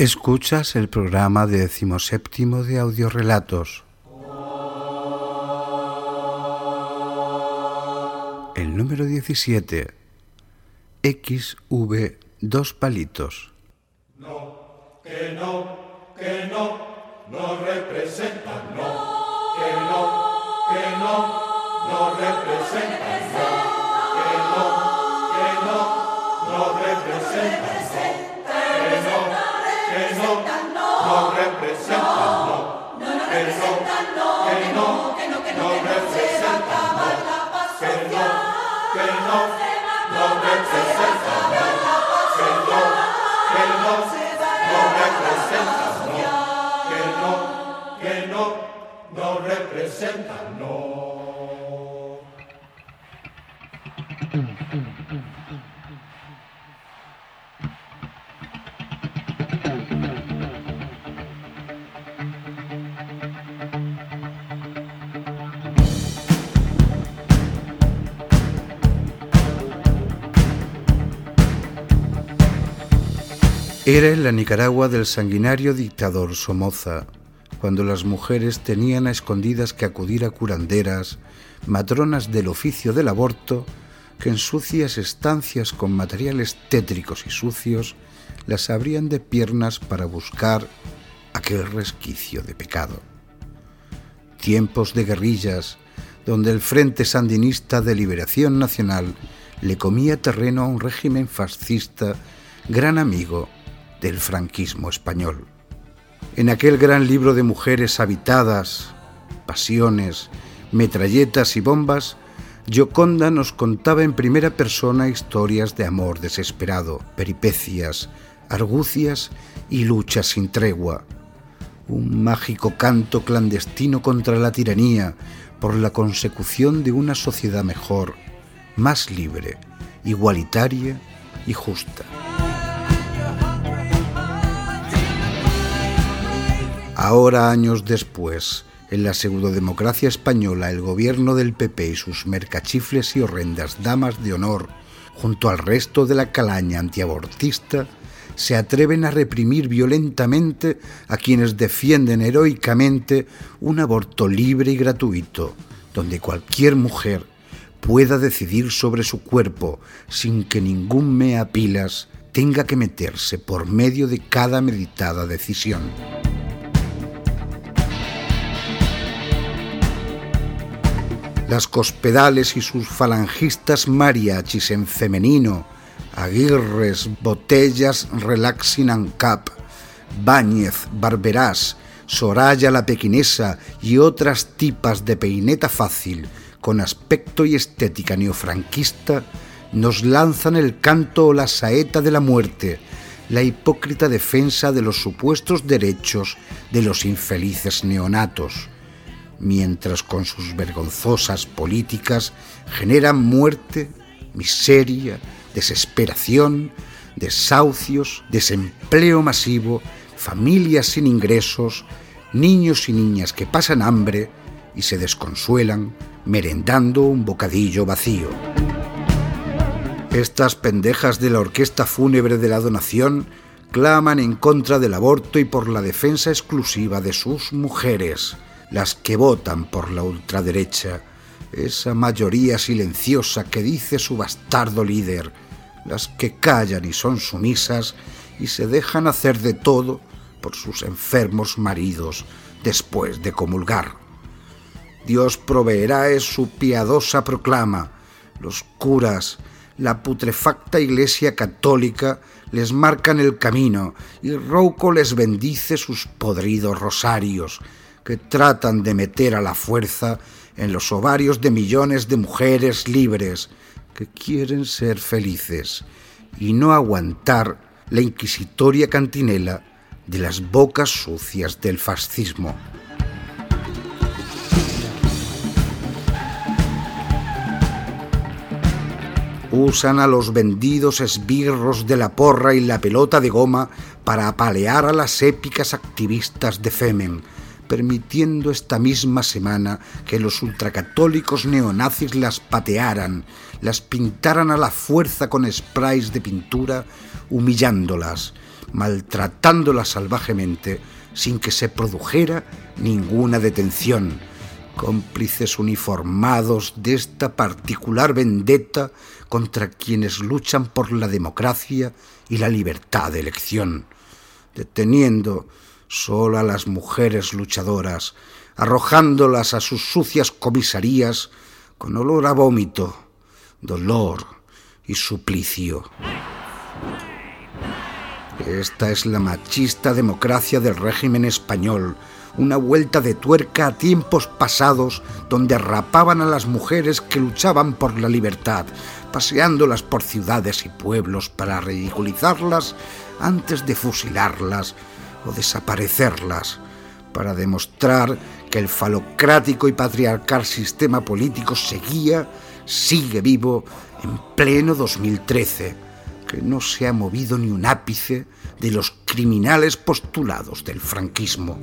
Escuchas el programa de decimoséptimo de audiorelatos. El número 17. XV dos palitos. No, que no, que no, no representan, no, que no, que no, no representan, no, que no, que no, no representan. no representan, no, que no, que no, que no, que no representan, no, que no, que no, no representan, no, que no, que no, no representan, no, que no, que no, no representan, no. Era en la Nicaragua del sanguinario dictador Somoza, cuando las mujeres tenían a escondidas que acudir a curanderas, matronas del oficio del aborto, que en sucias estancias con materiales tétricos y sucios las abrían de piernas para buscar aquel resquicio de pecado. Tiempos de guerrillas, donde el Frente Sandinista de Liberación Nacional le comía terreno a un régimen fascista, gran amigo del franquismo español. En aquel gran libro de mujeres habitadas, pasiones, metralletas y bombas, Gioconda nos contaba en primera persona historias de amor desesperado, peripecias, argucias y luchas sin tregua. Un mágico canto clandestino contra la tiranía por la consecución de una sociedad mejor, más libre, igualitaria y justa. Ahora, años después, en la pseudodemocracia española, el gobierno del PP y sus mercachifles y horrendas damas de honor, junto al resto de la calaña antiabortista, se atreven a reprimir violentamente a quienes defienden heroicamente un aborto libre y gratuito, donde cualquier mujer pueda decidir sobre su cuerpo sin que ningún mea pilas tenga que meterse por medio de cada meditada decisión. Las cospedales y sus falangistas mariachis en femenino, Aguirres, Botellas, Relaxing and Cap, Báñez, Barberás, Soraya la Pequinesa y otras tipas de peineta fácil con aspecto y estética neofranquista, nos lanzan el canto o la saeta de la muerte, la hipócrita defensa de los supuestos derechos de los infelices neonatos mientras con sus vergonzosas políticas generan muerte, miseria, desesperación, desahucios, desempleo masivo, familias sin ingresos, niños y niñas que pasan hambre y se desconsuelan merendando un bocadillo vacío. Estas pendejas de la orquesta fúnebre de la donación claman en contra del aborto y por la defensa exclusiva de sus mujeres las que votan por la ultraderecha, esa mayoría silenciosa que dice su bastardo líder, las que callan y son sumisas y se dejan hacer de todo por sus enfermos maridos después de comulgar. Dios proveerá es su piadosa proclama. Los curas, la putrefacta Iglesia Católica les marcan el camino y Rouco les bendice sus podridos rosarios que tratan de meter a la fuerza en los ovarios de millones de mujeres libres que quieren ser felices y no aguantar la inquisitoria cantinela de las bocas sucias del fascismo. Usan a los vendidos esbirros de la porra y la pelota de goma para apalear a las épicas activistas de Femen, permitiendo esta misma semana que los ultracatólicos neonazis las patearan, las pintaran a la fuerza con sprays de pintura, humillándolas, maltratándolas salvajemente sin que se produjera ninguna detención, cómplices uniformados de esta particular vendetta contra quienes luchan por la democracia y la libertad de elección, deteniendo solo a las mujeres luchadoras, arrojándolas a sus sucias comisarías con olor a vómito, dolor y suplicio. Esta es la machista democracia del régimen español, una vuelta de tuerca a tiempos pasados donde rapaban a las mujeres que luchaban por la libertad, paseándolas por ciudades y pueblos para ridiculizarlas antes de fusilarlas o desaparecerlas, para demostrar que el falocrático y patriarcal sistema político seguía, sigue vivo en pleno 2013, que no se ha movido ni un ápice de los criminales postulados del franquismo.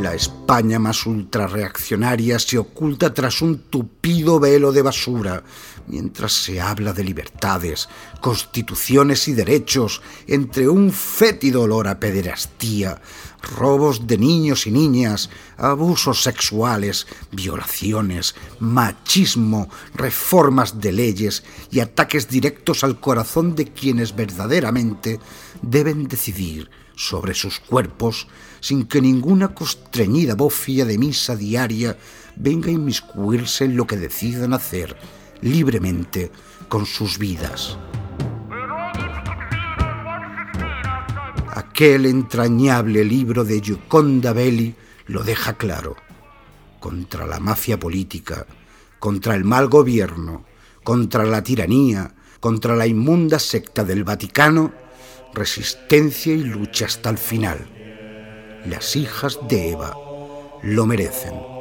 La España más ultrarreaccionaria se oculta tras un tupido velo de basura, mientras se habla de libertades, constituciones y derechos, entre un fétido olor a pederastía, robos de niños y niñas, abusos sexuales, violaciones, machismo, reformas de leyes y ataques directos al corazón de quienes verdaderamente deben decidir sobre sus cuerpos sin que ninguna constreñida bofia de misa diaria venga a inmiscuirse en lo que decidan hacer libremente con sus vidas. Aquel entrañable libro de Gioconda Belli lo deja claro. Contra la mafia política, contra el mal gobierno, contra la tiranía, contra la inmunda secta del Vaticano, resistencia y lucha hasta el final. Las hijas de Eva lo merecen.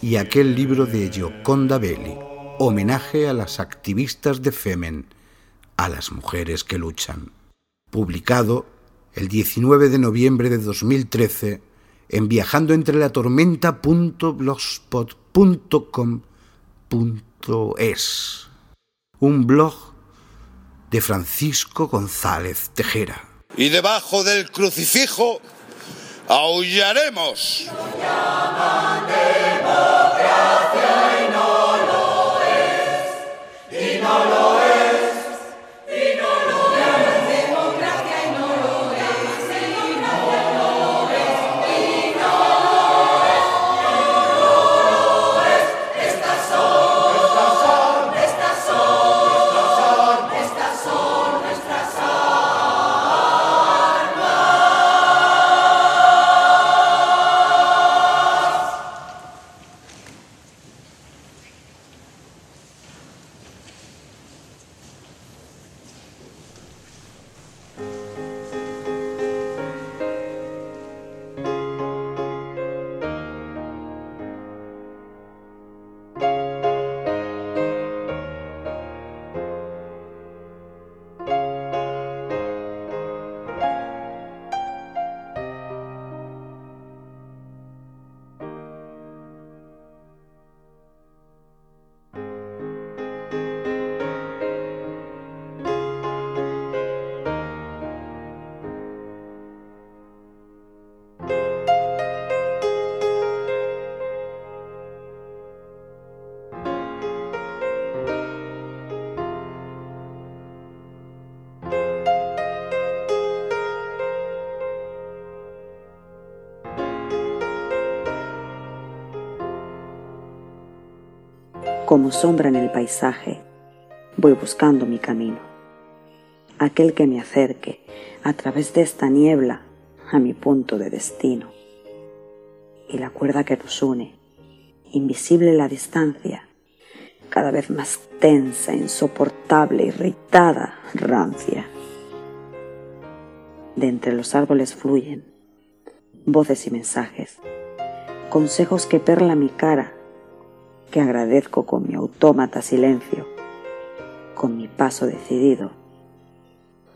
Y aquel libro de Gioconda Belli, homenaje a las activistas de Femen, a las mujeres que luchan, publicado el 19 de noviembre de 2013 en viajando entre la tormenta.blogspot.com.es, un blog de Francisco González Tejera. Y debajo del crucifijo aullaremos. Como sombra en el paisaje, voy buscando mi camino, aquel que me acerque a través de esta niebla a mi punto de destino. Y la cuerda que nos une, invisible la distancia, cada vez más tensa, insoportable, irritada, rancia. De entre los árboles fluyen voces y mensajes, consejos que perla mi cara, que agradezco con mi autómata silencio, con mi paso decidido,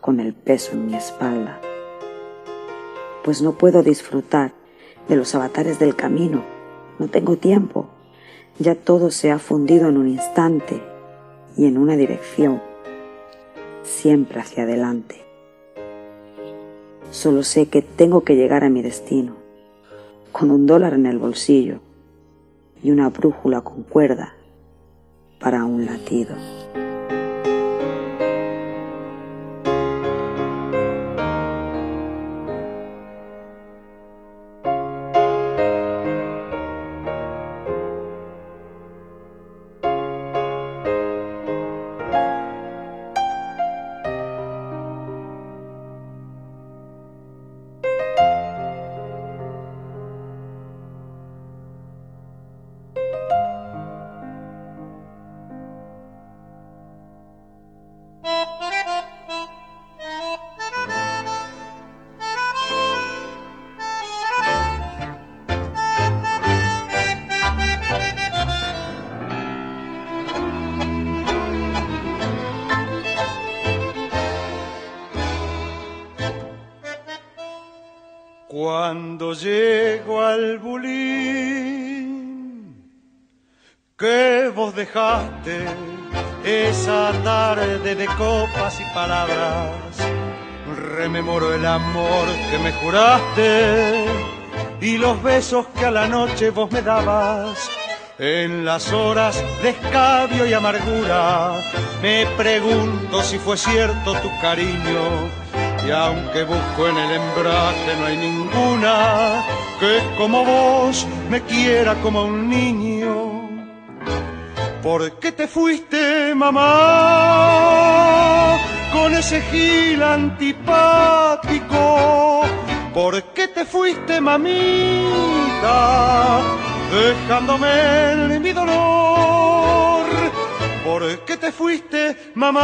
con el peso en mi espalda. Pues no puedo disfrutar de los avatares del camino, no tengo tiempo ya todo se ha fundido en un instante y en una dirección, siempre hacia adelante. Solo sé que tengo que llegar a mi destino, con un dólar en el bolsillo y una brújula con cuerda para un latido. Dejaste esa tarde de copas y palabras, rememoro el amor que me juraste y los besos que a la noche vos me dabas. En las horas de escabio y amargura me pregunto si fue cierto tu cariño y aunque busco en el embrague no hay ninguna que como vos me quiera como un niño. ¿Por qué te fuiste, mamá, con ese gil antipático? ¿Por qué te fuiste, mamita, dejándome en mi dolor? ¿Por qué te fuiste, mamá,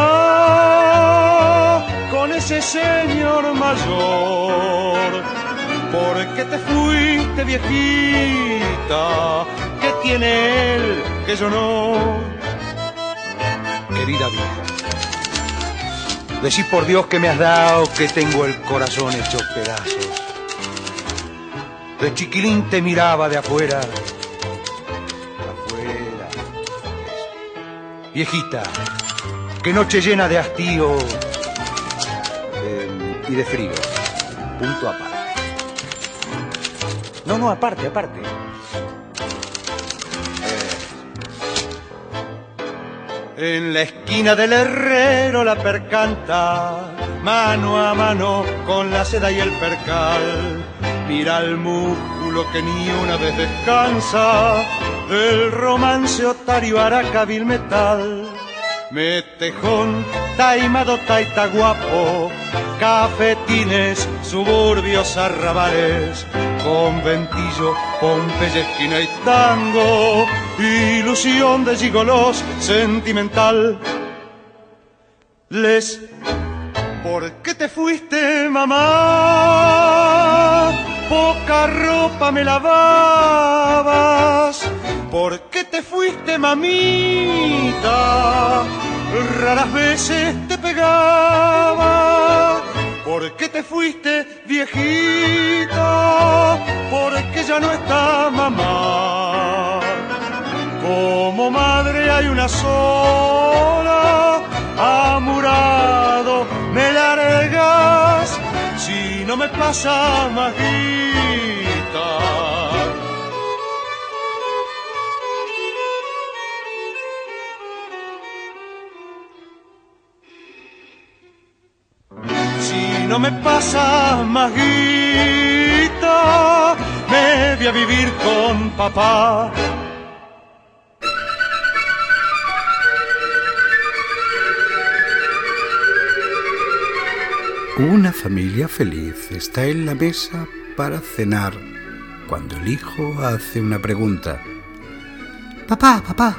con ese señor mayor? ¿Por qué te fuiste, viejita? ¿Qué tiene él que yo no? Querida vieja, decí por Dios que me has dado que tengo el corazón hecho pedazos. De chiquilín te miraba de afuera Viejita, qué noche llena de hastío eh, y de frío. Punto aparte. No, no, aparte, aparte. En la esquina del herrero la percanta, mano a mano con la seda y el percal. Mira el músculo que ni una vez descansa el romance otario aracabil metal. Metejón, taimado, taita guapo, cafetines, suburbios, arrabales, conventillo, Pompeya, esquina y tango, ilusión de gigolos, sentimental. Les, ¿por qué te fuiste, mamá? Poca ropa me lavabas ¿Por qué te fuiste, mamita? Raras veces te pegaba. ¿Por qué te fuiste, viejita? Porque ya no está mamá. Como madre hay una sola, amurado me largas si no me pasa majita. no me pasa más guita, me voy a vivir con papá. Una familia feliz está en la mesa para cenar cuando el hijo hace una pregunta. Papá, papá,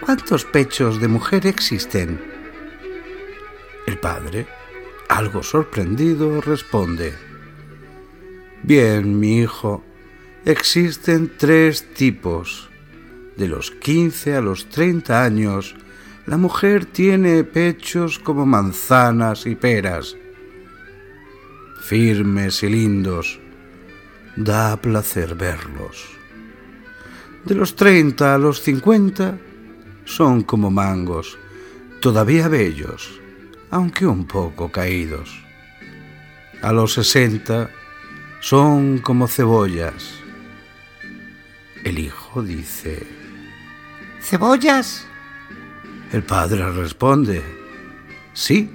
¿cuántos pechos de mujer existen? El padre algo sorprendido, responde. Bien, mi hijo, existen tres tipos. De los 15 a los 30 años, la mujer tiene pechos como manzanas y peras firmes y lindos. Da placer verlos. De los 30 a los 50 son como mangos, todavía bellos, aunque un poco caídos. A los 60 son como cebollas. El hijo dice, ¿cebollas? El padre responde, sí,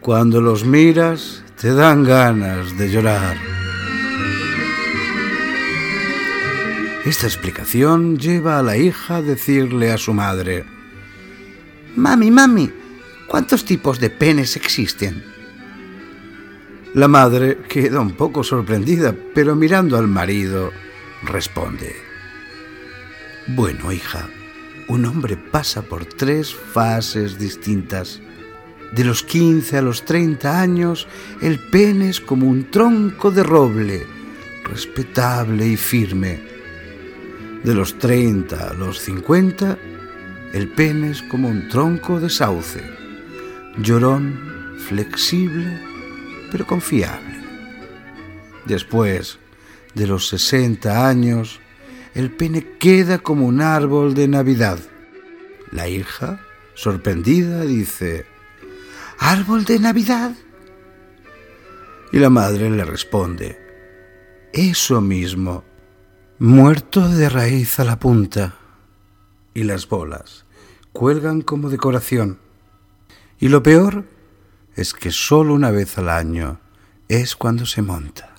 cuando los miras te dan ganas de llorar. Esta explicación lleva a la hija a decirle a su madre, Mami, mami, ¿cuántos tipos de penes existen? La madre queda un poco sorprendida, pero mirando al marido, responde, Bueno, hija, un hombre pasa por tres fases distintas. De los 15 a los 30 años, el pene es como un tronco de roble, respetable y firme. De los 30 a los 50, el pene es como un tronco de sauce, llorón, flexible, pero confiable. Después de los 60 años, el pene queda como un árbol de Navidad. La hija, sorprendida, dice, ¿Árbol de Navidad? Y la madre le responde, eso mismo, muerto de raíz a la punta. Y las bolas cuelgan como decoración. Y lo peor es que solo una vez al año es cuando se monta.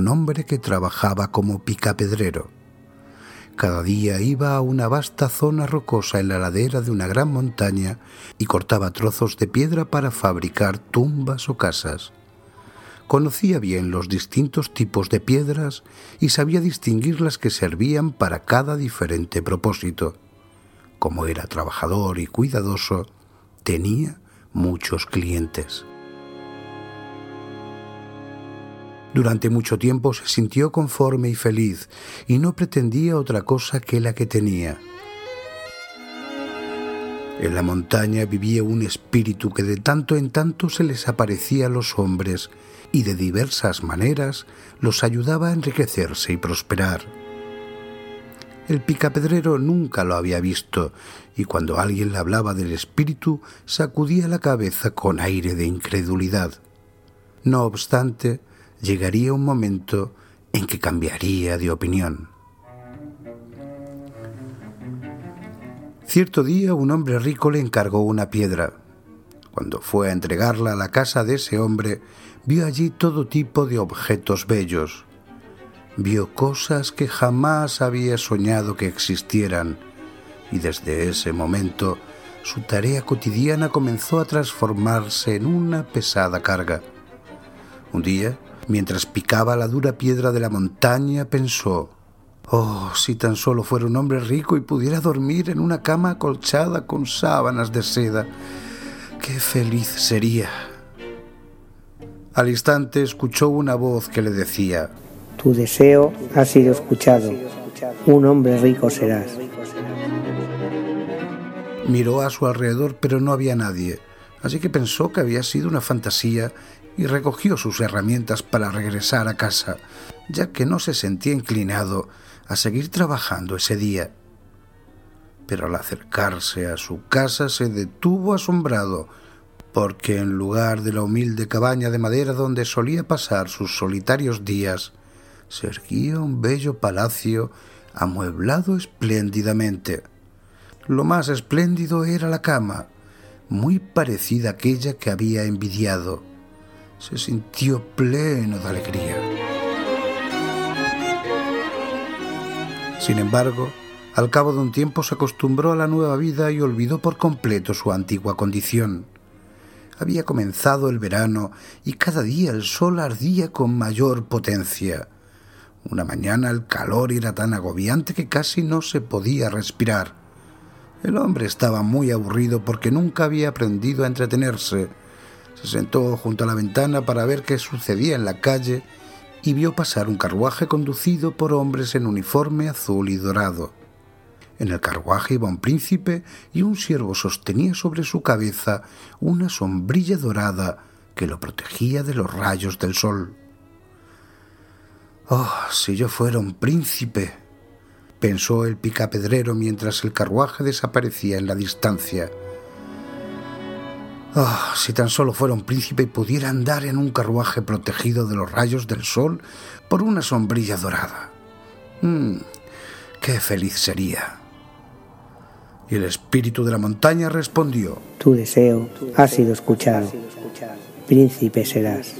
Un hombre que trabajaba como picapedrero. Cada día iba a una vasta zona rocosa en la ladera de una gran montaña y cortaba trozos de piedra para fabricar tumbas o casas. Conocía bien los distintos tipos de piedras y sabía distinguir las que servían para cada diferente propósito. Como era trabajador y cuidadoso, tenía muchos clientes. Durante mucho tiempo se sintió conforme y feliz y no pretendía otra cosa que la que tenía. En la montaña vivía un espíritu que de tanto en tanto se les aparecía a los hombres y de diversas maneras los ayudaba a enriquecerse y prosperar. El picapedrero nunca lo había visto y cuando alguien le hablaba del espíritu sacudía la cabeza con aire de incredulidad. No obstante, llegaría un momento en que cambiaría de opinión. Cierto día un hombre rico le encargó una piedra. Cuando fue a entregarla a la casa de ese hombre, vio allí todo tipo de objetos bellos. Vio cosas que jamás había soñado que existieran, y desde ese momento su tarea cotidiana comenzó a transformarse en una pesada carga. Un día, mientras picaba la dura piedra de la montaña, pensó, Oh, si tan solo fuera un hombre rico y pudiera dormir en una cama acolchada con sábanas de seda, qué feliz sería. Al instante escuchó una voz que le decía, Tu deseo ha sido escuchado, un hombre rico serás. Miró a su alrededor, pero no había nadie, así que pensó que había sido una fantasía y recogió sus herramientas para regresar a casa, ya que no se sentía inclinado a seguir trabajando ese día. Pero al acercarse a su casa se detuvo asombrado, porque en lugar de la humilde cabaña de madera donde solía pasar sus solitarios días, se erguía un bello palacio amueblado espléndidamente. Lo más espléndido era la cama, muy parecida a aquella que había envidiado. Se sintió pleno de alegría. Sin embargo, al cabo de un tiempo se acostumbró a la nueva vida y olvidó por completo su antigua condición. Había comenzado el verano y cada día el sol ardía con mayor potencia. Una mañana el calor era tan agobiante que casi no se podía respirar. El hombre estaba muy aburrido porque nunca había aprendido a entretenerse. Se sentó junto a la ventana para ver qué sucedía en la calle y vio pasar un carruaje conducido por hombres en uniforme azul y dorado. En el carruaje iba un príncipe y un siervo sostenía sobre su cabeza una sombrilla dorada que lo protegía de los rayos del sol. Oh, si yo fuera un príncipe, pensó el picapedrero mientras el carruaje desaparecía en la distancia. Oh, si tan solo fuera un príncipe y pudiera andar en un carruaje protegido de los rayos del sol por una sombrilla dorada. Mm, ¡Qué feliz sería! Y el espíritu de la montaña respondió, Tu deseo ha sido escuchado, príncipe serás.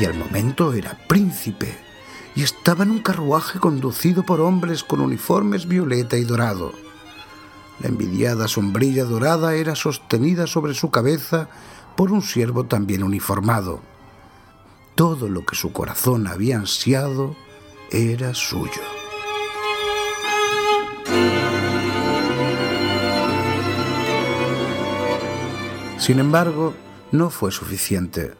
y al momento era príncipe y estaba en un carruaje conducido por hombres con uniformes violeta y dorado. La envidiada sombrilla dorada era sostenida sobre su cabeza por un siervo también uniformado. Todo lo que su corazón había ansiado era suyo. Sin embargo, no fue suficiente.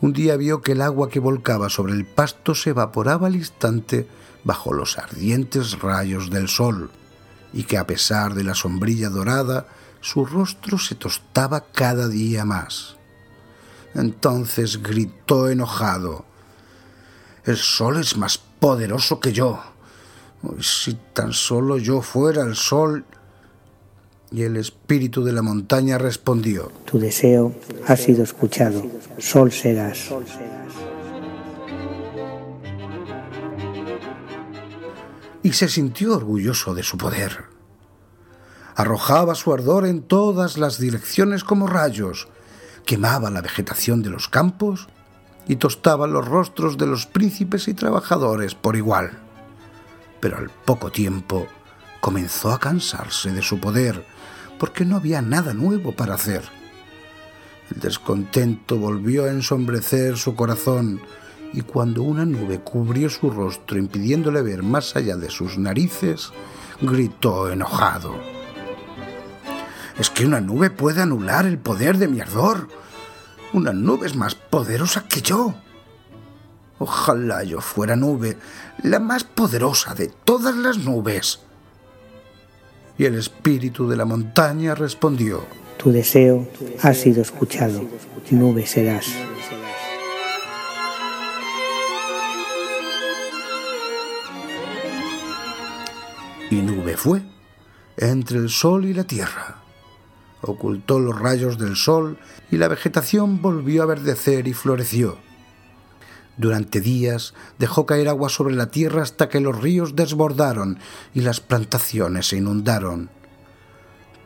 Un día vio que el agua que volcaba sobre el pasto se evaporaba al instante bajo los ardientes rayos del sol, y que a pesar de la sombrilla dorada, su rostro se tostaba cada día más. Entonces gritó enojado, El sol es más poderoso que yo. Si tan solo yo fuera el sol y el espíritu de la montaña respondió, Tu deseo ha sido escuchado, sol serás. Y se sintió orgulloso de su poder. Arrojaba su ardor en todas las direcciones como rayos, quemaba la vegetación de los campos y tostaba los rostros de los príncipes y trabajadores por igual. Pero al poco tiempo comenzó a cansarse de su poder, porque no había nada nuevo para hacer. El descontento volvió a ensombrecer su corazón y cuando una nube cubrió su rostro impidiéndole ver más allá de sus narices, gritó enojado. Es que una nube puede anular el poder de mi ardor. Una nube es más poderosa que yo. Ojalá yo fuera nube, la más poderosa de todas las nubes. Y el espíritu de la montaña respondió, Tu deseo ha sido escuchado, nube serás. Y nube fue, entre el sol y la tierra. ocultó los rayos del sol y la vegetación volvió a verdecer y floreció. Durante días dejó caer agua sobre la tierra hasta que los ríos desbordaron y las plantaciones se inundaron.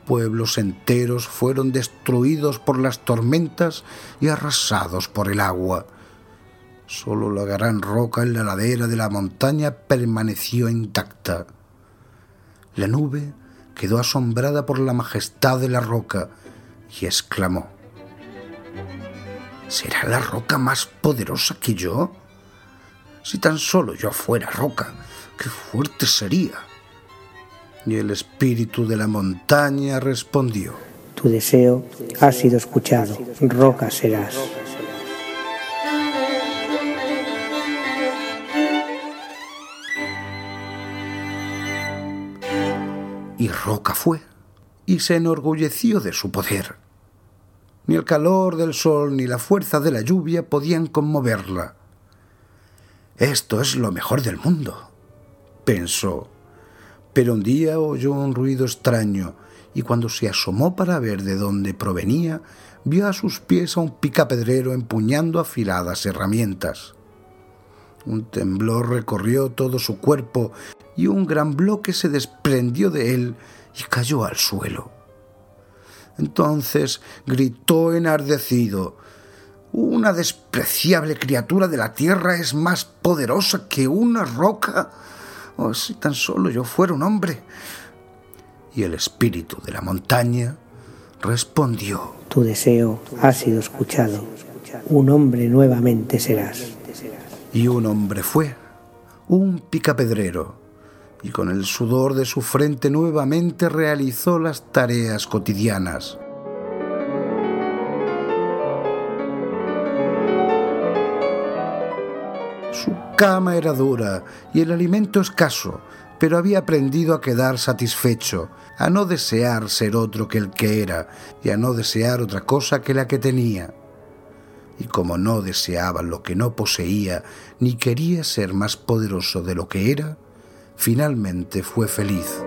Pueblos enteros fueron destruidos por las tormentas y arrasados por el agua. Solo la gran roca en la ladera de la montaña permaneció intacta. La nube quedó asombrada por la majestad de la roca y exclamó, ¿Será la roca más poderosa que yo? Si tan solo yo fuera roca, qué fuerte sería. Y el espíritu de la montaña respondió, Tu deseo ha sido escuchado, roca serás. Y roca fue, y se enorgulleció de su poder. Ni el calor del sol ni la fuerza de la lluvia podían conmoverla. Esto es lo mejor del mundo, pensó. Pero un día oyó un ruido extraño y cuando se asomó para ver de dónde provenía, vio a sus pies a un picapedrero empuñando afiladas herramientas. Un temblor recorrió todo su cuerpo y un gran bloque se desprendió de él y cayó al suelo. Entonces gritó enardecido, ¿Una despreciable criatura de la tierra es más poderosa que una roca? Oh, si tan solo yo fuera un hombre. Y el espíritu de la montaña respondió, Tu deseo ha sido escuchado, un hombre nuevamente serás. Y un hombre fue, un picapedrero, y con el sudor de su frente nuevamente realizó las tareas cotidianas. Su cama era dura y el alimento escaso, pero había aprendido a quedar satisfecho, a no desear ser otro que el que era y a no desear otra cosa que la que tenía. Y como no deseaba lo que no poseía, ni quería ser más poderoso de lo que era, finalmente fue feliz.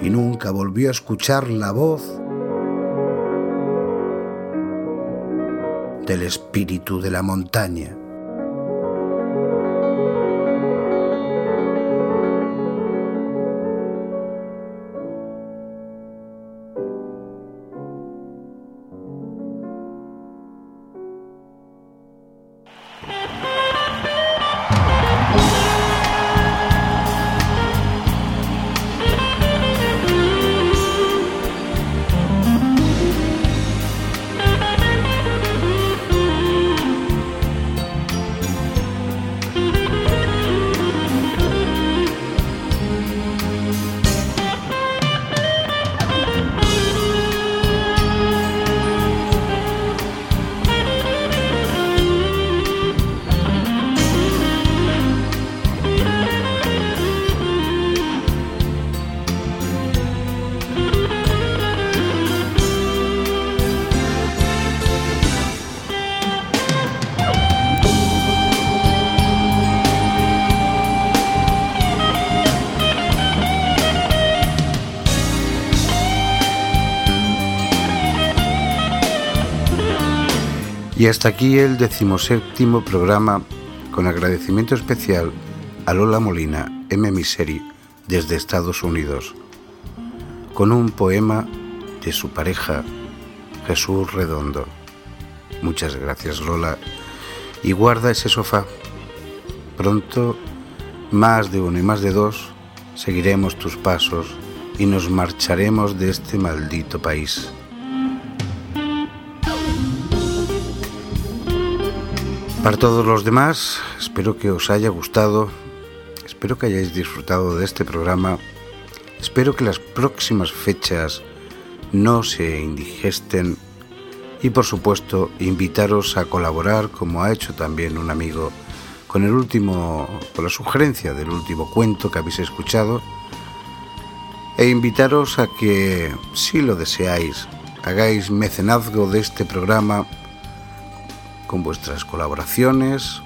Y nunca volvió a escuchar la voz del espíritu de la montaña. Y hasta aquí el decimoséptimo programa con agradecimiento especial a Lola Molina, M. Miseri, desde Estados Unidos, con un poema de su pareja, Jesús Redondo. Muchas gracias Lola. Y guarda ese sofá. Pronto, más de uno y más de dos, seguiremos tus pasos y nos marcharemos de este maldito país. Para todos los demás, espero que os haya gustado, espero que hayáis disfrutado de este programa, espero que las próximas fechas no se indigesten y por supuesto invitaros a colaborar como ha hecho también un amigo con el último con la sugerencia del último cuento que habéis escuchado e invitaros a que si lo deseáis hagáis mecenazgo de este programa con vuestras colaboraciones,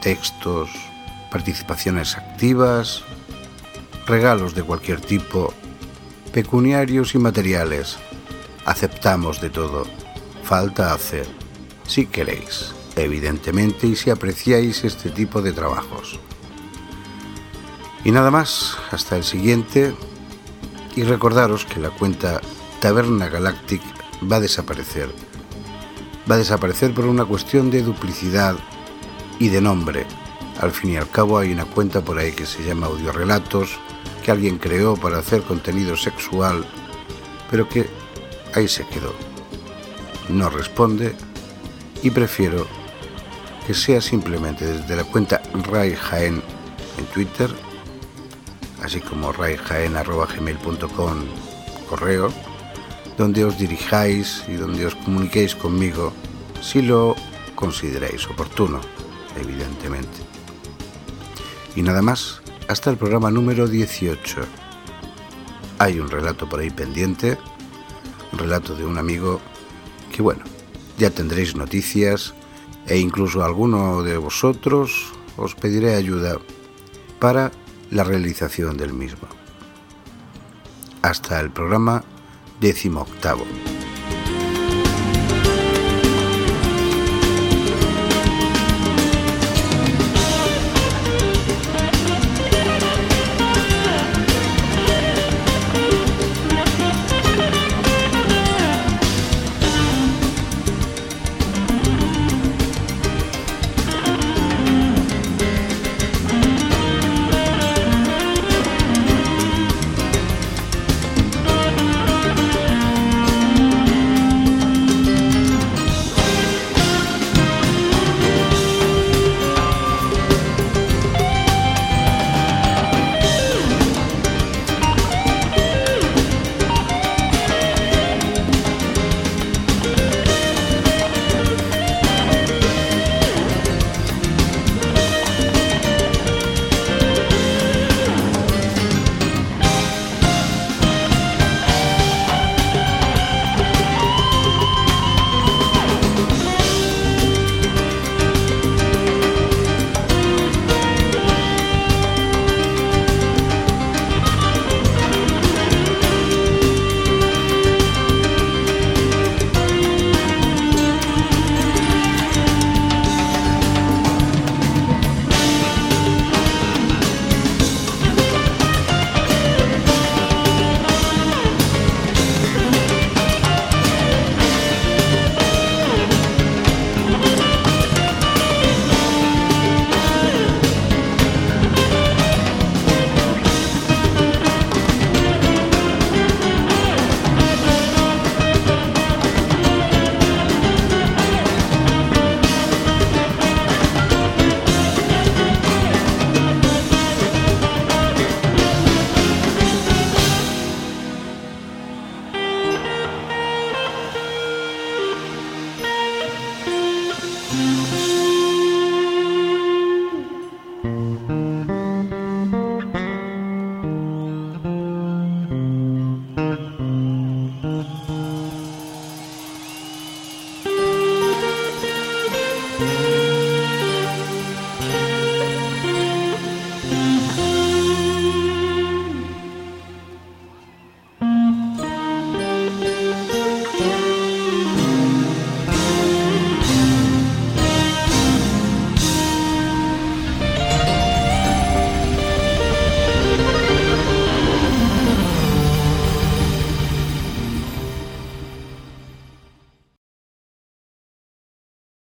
textos, participaciones activas, regalos de cualquier tipo, pecuniarios y materiales. Aceptamos de todo. Falta hacer, si queréis, evidentemente, y si apreciáis este tipo de trabajos. Y nada más, hasta el siguiente. Y recordaros que la cuenta Taberna Galactic va a desaparecer. Va a desaparecer por una cuestión de duplicidad y de nombre. Al fin y al cabo hay una cuenta por ahí que se llama Audiorelatos, que alguien creó para hacer contenido sexual, pero que ahí se quedó. No responde y prefiero que sea simplemente desde la cuenta Ray Jaén en Twitter así como raijaen.gmail.com correo, donde os dirijáis y donde os comuniquéis conmigo si lo consideráis oportuno, evidentemente. Y nada más, hasta el programa número 18. Hay un relato por ahí pendiente, un relato de un amigo que bueno, ya tendréis noticias e incluso alguno de vosotros os pediré ayuda para la realización del mismo. Hasta el programa décimo octavo.